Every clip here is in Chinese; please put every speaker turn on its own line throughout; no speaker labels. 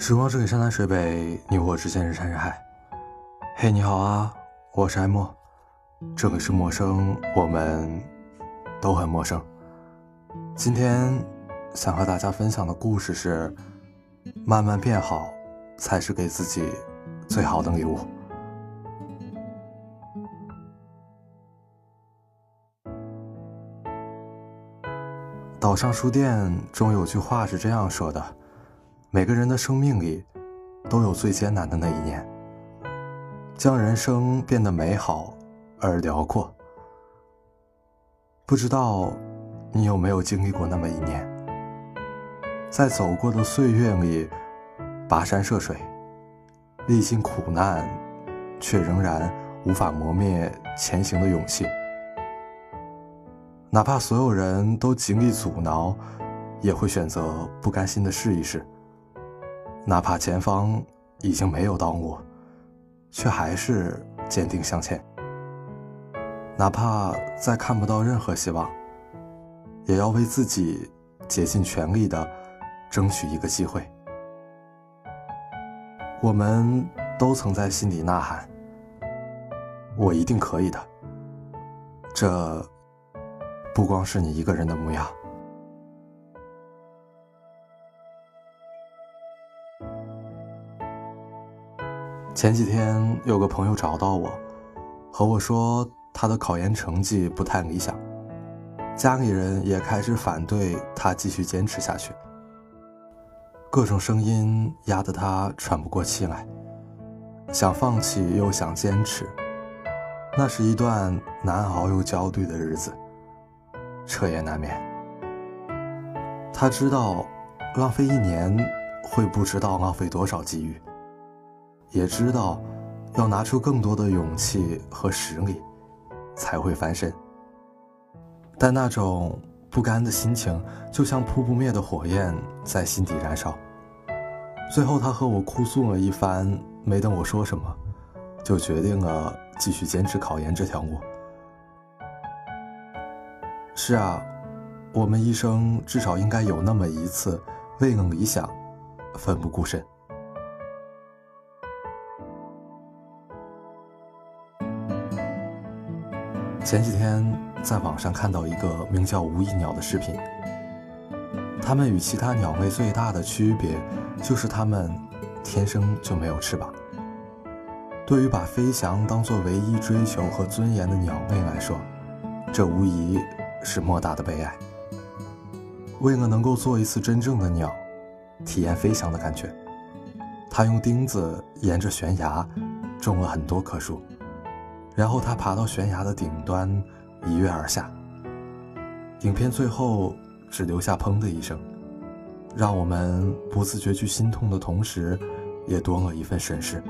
时光是给山南水北，你我之间人山人海。嘿，你好啊，我是艾莫，这里是陌生，我们都很陌生。今天想和大家分享的故事是：慢慢变好，才是给自己最好的礼物。岛上书店中有句话是这样说的。每个人的生命里，都有最艰难的那一年，将人生变得美好而辽阔。不知道你有没有经历过那么一年，在走过的岁月里，跋山涉水，历尽苦难，却仍然无法磨灭前行的勇气。哪怕所有人都极力阻挠，也会选择不甘心的试一试。哪怕前方已经没有当我，却还是坚定向前。哪怕再看不到任何希望，也要为自己竭尽全力的争取一个机会。我们都曾在心底呐喊：“我一定可以的。”这不光是你一个人的模样。前几天有个朋友找到我，和我说他的考研成绩不太理想，家里人也开始反对他继续坚持下去。各种声音压得他喘不过气来，想放弃又想坚持，那是一段难熬又焦虑的日子，彻夜难眠。他知道，浪费一年会不知道浪费多少机遇。也知道，要拿出更多的勇气和实力，才会翻身。但那种不甘的心情，就像扑不灭的火焰，在心底燃烧。最后，他和我哭诉了一番，没等我说什么，就决定了继续坚持考研这条路。是啊，我们一生至少应该有那么一次，为了理想，奋不顾身。前几天在网上看到一个名叫“无翼鸟”的视频，它们与其他鸟类最大的区别就是它们天生就没有翅膀。对于把飞翔当作唯一追求和尊严的鸟类来说，这无疑是莫大的悲哀。为了能够做一次真正的鸟，体验飞翔的感觉，他用钉子沿着悬崖种了很多棵树。然后他爬到悬崖的顶端，一跃而下。影片最后只留下“砰”的一声，让我们不自觉去心痛的同时，也多了一份审视。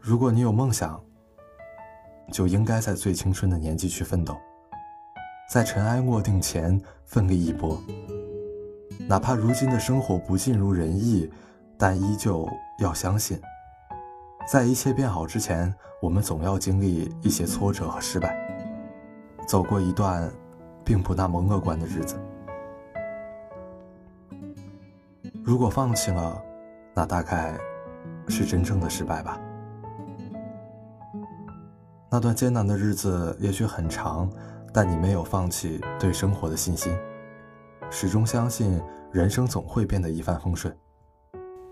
如果你有梦想，就应该在最青春的年纪去奋斗，在尘埃落定前奋力一搏。哪怕如今的生活不尽如人意，但依旧要相信。在一切变好之前，我们总要经历一些挫折和失败，走过一段并不那么乐观的日子。如果放弃了，那大概是真正的失败吧。那段艰难的日子也许很长，但你没有放弃对生活的信心，始终相信人生总会变得一帆风顺，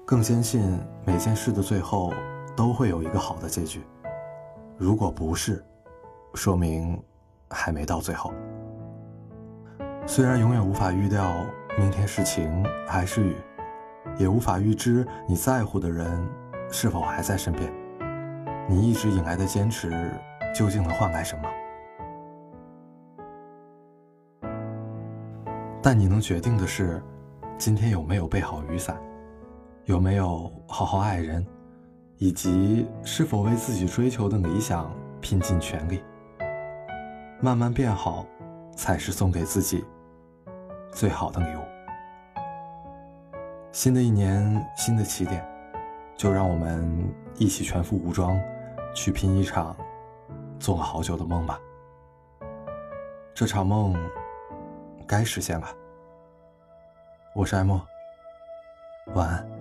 更坚信每件事的最后。都会有一个好的结局。如果不是，说明还没到最后。虽然永远无法预料明天是晴还是雨，也无法预知你在乎的人是否还在身边，你一直以来的坚持究竟能换来什么？但你能决定的是，今天有没有备好雨伞，有没有好好爱人。以及是否为自己追求的理想拼尽全力，慢慢变好，才是送给自己最好的礼物。新的一年，新的起点，就让我们一起全副武装，去拼一场做了好久的梦吧。这场梦该实现了，我是艾莫，晚安。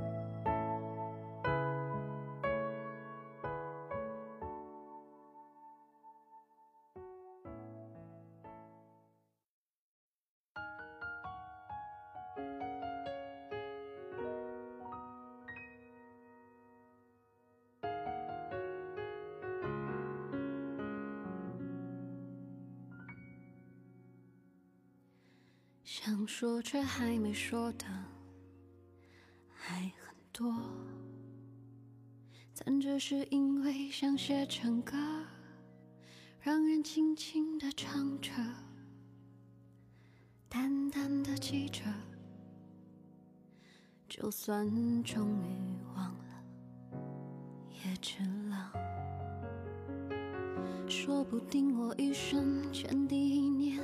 想说却还没说的还很多，但这是因为想写成歌，让人轻轻的唱着，淡淡的记着，就算终于忘了，也值了。说不定我一生前第一年。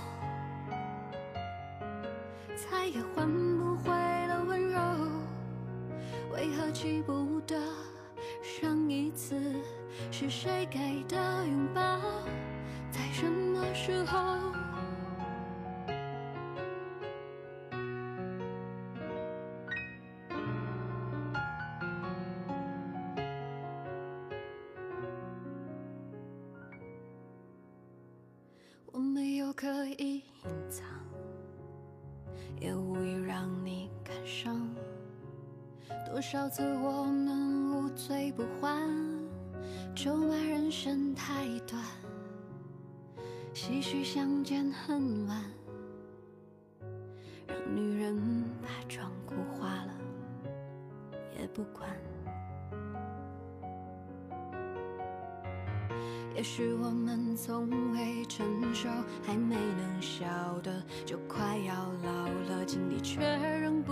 再也换不回了温柔，为何记不得上一次是谁给的拥抱，在什么时候？我没有刻意隐藏。多少次我们无醉不欢，咒骂人生太短，唏嘘相见恨晚，让女人把妆哭花了也不管。也许我们从未成熟，还没能晓得，就快要老了，经历却仍不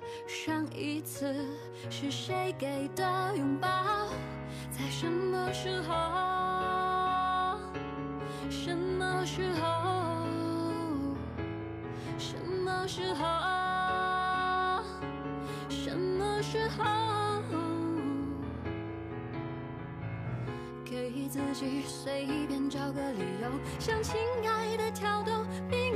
上一次是谁给的拥抱？在什么时候？什么时候？什么时候？什么时候？给自己随便找个理由，向情爱的挑逗，并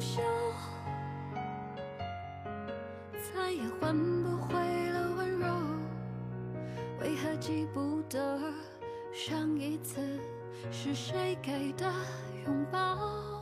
笑，再也换不回了温柔。为何记不得上一次是谁给的拥抱？